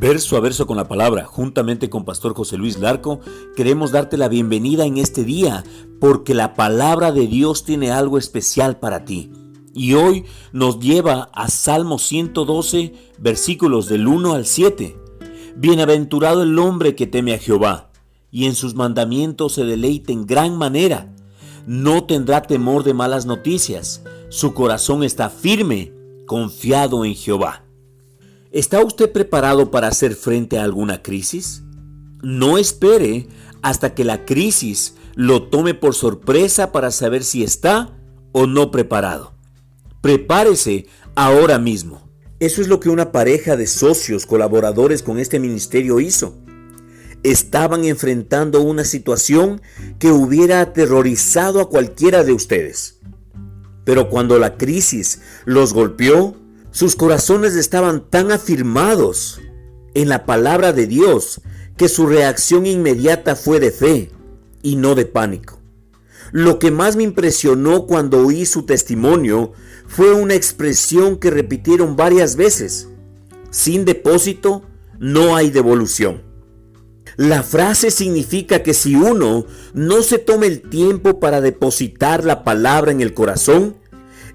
Verso a verso con la palabra, juntamente con Pastor José Luis Larco, queremos darte la bienvenida en este día, porque la palabra de Dios tiene algo especial para ti. Y hoy nos lleva a Salmo 112, versículos del 1 al 7. Bienaventurado el hombre que teme a Jehová, y en sus mandamientos se deleite en gran manera. No tendrá temor de malas noticias, su corazón está firme, confiado en Jehová. ¿Está usted preparado para hacer frente a alguna crisis? No espere hasta que la crisis lo tome por sorpresa para saber si está o no preparado. Prepárese ahora mismo. Eso es lo que una pareja de socios colaboradores con este ministerio hizo. Estaban enfrentando una situación que hubiera aterrorizado a cualquiera de ustedes. Pero cuando la crisis los golpeó, sus corazones estaban tan afirmados en la palabra de Dios que su reacción inmediata fue de fe y no de pánico. Lo que más me impresionó cuando oí su testimonio fue una expresión que repitieron varias veces. Sin depósito no hay devolución. La frase significa que si uno no se toma el tiempo para depositar la palabra en el corazón,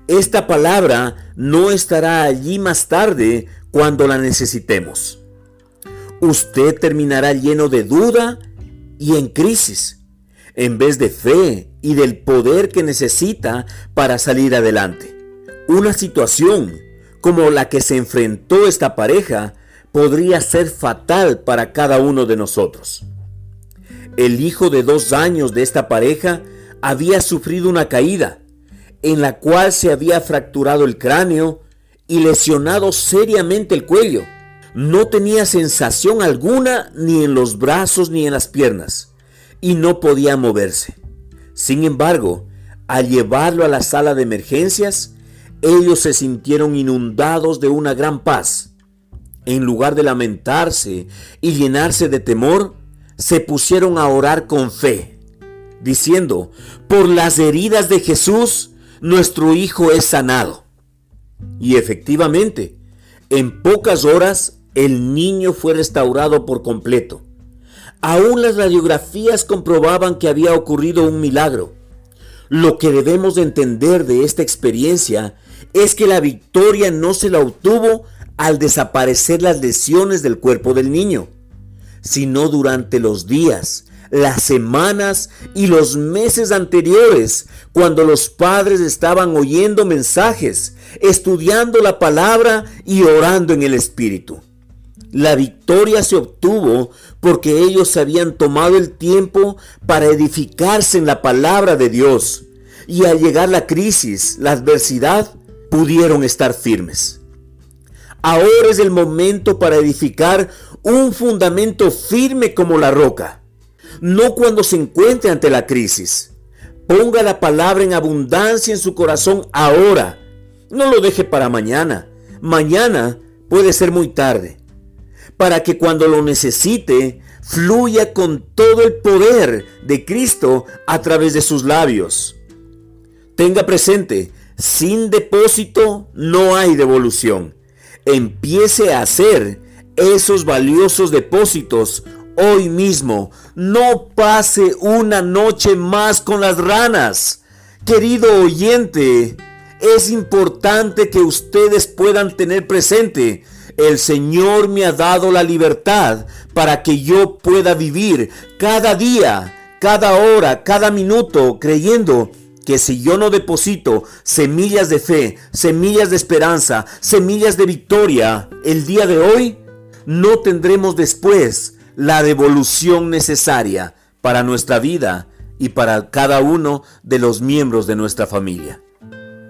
esta palabra no estará allí más tarde cuando la necesitemos. Usted terminará lleno de duda y en crisis, en vez de fe y del poder que necesita para salir adelante. Una situación como la que se enfrentó esta pareja podría ser fatal para cada uno de nosotros. El hijo de dos años de esta pareja había sufrido una caída en la cual se había fracturado el cráneo y lesionado seriamente el cuello. No tenía sensación alguna ni en los brazos ni en las piernas y no podía moverse. Sin embargo, al llevarlo a la sala de emergencias, ellos se sintieron inundados de una gran paz. En lugar de lamentarse y llenarse de temor, se pusieron a orar con fe, diciendo, por las heridas de Jesús, nuestro hijo es sanado. Y efectivamente, en pocas horas el niño fue restaurado por completo. Aún las radiografías comprobaban que había ocurrido un milagro. Lo que debemos de entender de esta experiencia es que la victoria no se la obtuvo al desaparecer las lesiones del cuerpo del niño, sino durante los días, las semanas y los meses anteriores, cuando los padres estaban oyendo mensajes, estudiando la palabra y orando en el Espíritu. La victoria se obtuvo porque ellos habían tomado el tiempo para edificarse en la palabra de Dios y al llegar la crisis, la adversidad, pudieron estar firmes. Ahora es el momento para edificar un fundamento firme como la roca no cuando se encuentre ante la crisis. Ponga la palabra en abundancia en su corazón ahora. No lo deje para mañana. Mañana puede ser muy tarde. Para que cuando lo necesite, fluya con todo el poder de Cristo a través de sus labios. Tenga presente, sin depósito no hay devolución. Empiece a hacer esos valiosos depósitos hoy mismo. No pase una noche más con las ranas. Querido oyente, es importante que ustedes puedan tener presente. El Señor me ha dado la libertad para que yo pueda vivir cada día, cada hora, cada minuto, creyendo que si yo no deposito semillas de fe, semillas de esperanza, semillas de victoria el día de hoy, no tendremos después la devolución necesaria para nuestra vida y para cada uno de los miembros de nuestra familia.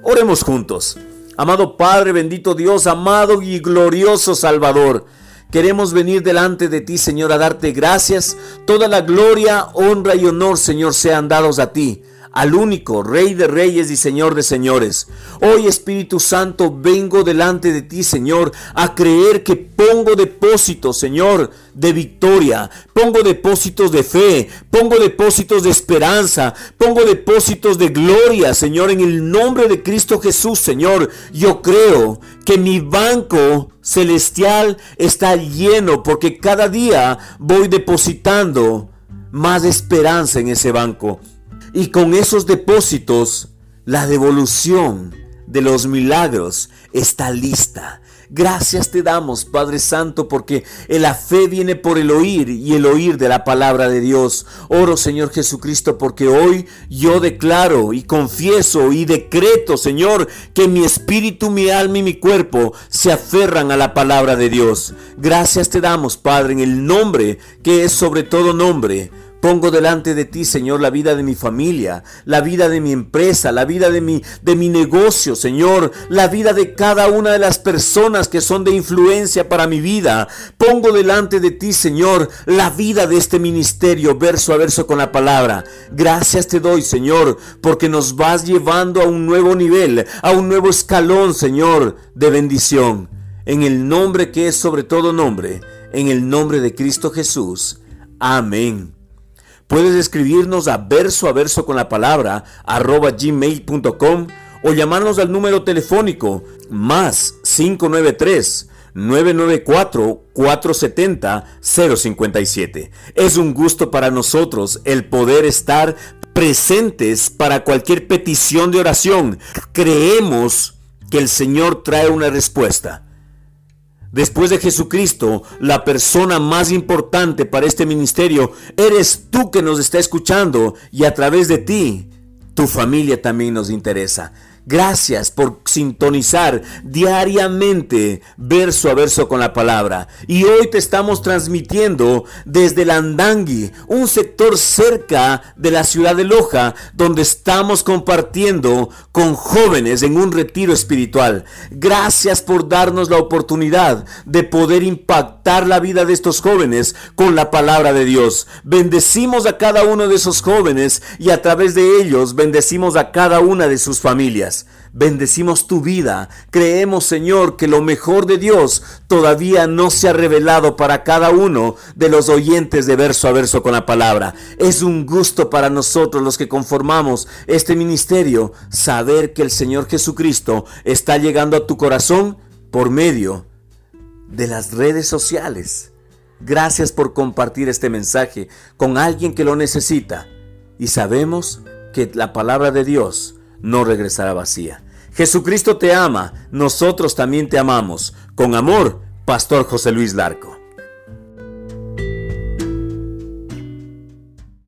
Oremos juntos. Amado Padre, bendito Dios, amado y glorioso Salvador. Queremos venir delante de ti, Señor, a darte gracias. Toda la gloria, honra y honor, Señor, sean dados a ti al único Rey de Reyes y Señor de Señores. Hoy Espíritu Santo vengo delante de ti, Señor, a creer que pongo depósitos, Señor, de victoria, pongo depósitos de fe, pongo depósitos de esperanza, pongo depósitos de gloria, Señor, en el nombre de Cristo Jesús, Señor. Yo creo que mi banco celestial está lleno porque cada día voy depositando más esperanza en ese banco. Y con esos depósitos, la devolución de los milagros está lista. Gracias te damos, Padre Santo, porque la fe viene por el oír y el oír de la palabra de Dios. Oro, Señor Jesucristo, porque hoy yo declaro y confieso y decreto, Señor, que mi espíritu, mi alma y mi cuerpo se aferran a la palabra de Dios. Gracias te damos, Padre, en el nombre que es sobre todo nombre Pongo delante de ti, Señor, la vida de mi familia, la vida de mi empresa, la vida de mi, de mi negocio, Señor, la vida de cada una de las personas que son de influencia para mi vida. Pongo delante de ti, Señor, la vida de este ministerio, verso a verso con la palabra. Gracias te doy, Señor, porque nos vas llevando a un nuevo nivel, a un nuevo escalón, Señor, de bendición. En el nombre que es sobre todo nombre, en el nombre de Cristo Jesús. Amén. Puedes escribirnos a verso a verso con la palabra arroba gmail.com o llamarnos al número telefónico más 593 994 470 057. Es un gusto para nosotros el poder estar presentes para cualquier petición de oración. Creemos que el Señor trae una respuesta. Después de Jesucristo, la persona más importante para este ministerio eres tú que nos está escuchando y a través de ti, tu familia también nos interesa. Gracias por sintonizar diariamente verso a verso con la palabra. Y hoy te estamos transmitiendo desde Landangui, un sector cerca de la ciudad de Loja, donde estamos compartiendo con jóvenes en un retiro espiritual. Gracias por darnos la oportunidad de poder impactar la vida de estos jóvenes con la palabra de Dios. Bendecimos a cada uno de esos jóvenes y a través de ellos bendecimos a cada una de sus familias. Bendecimos tu vida. Creemos, Señor, que lo mejor de Dios todavía no se ha revelado para cada uno de los oyentes de verso a verso con la palabra. Es un gusto para nosotros los que conformamos este ministerio saber que el Señor Jesucristo está llegando a tu corazón por medio de las redes sociales. Gracias por compartir este mensaje con alguien que lo necesita. Y sabemos que la palabra de Dios no regresará vacía. Jesucristo te ama, nosotros también te amamos. Con amor, Pastor José Luis Larco.